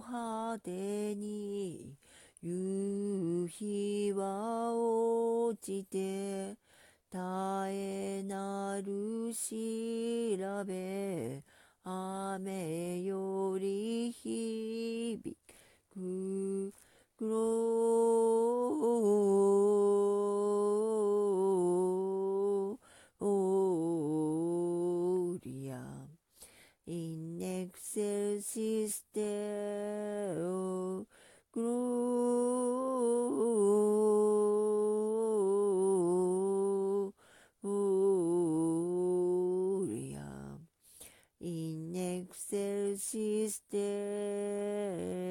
派手に夕日は落ちて耐えなる調べ雨より響く。グエクセルシステオグローリアインエクセルシステ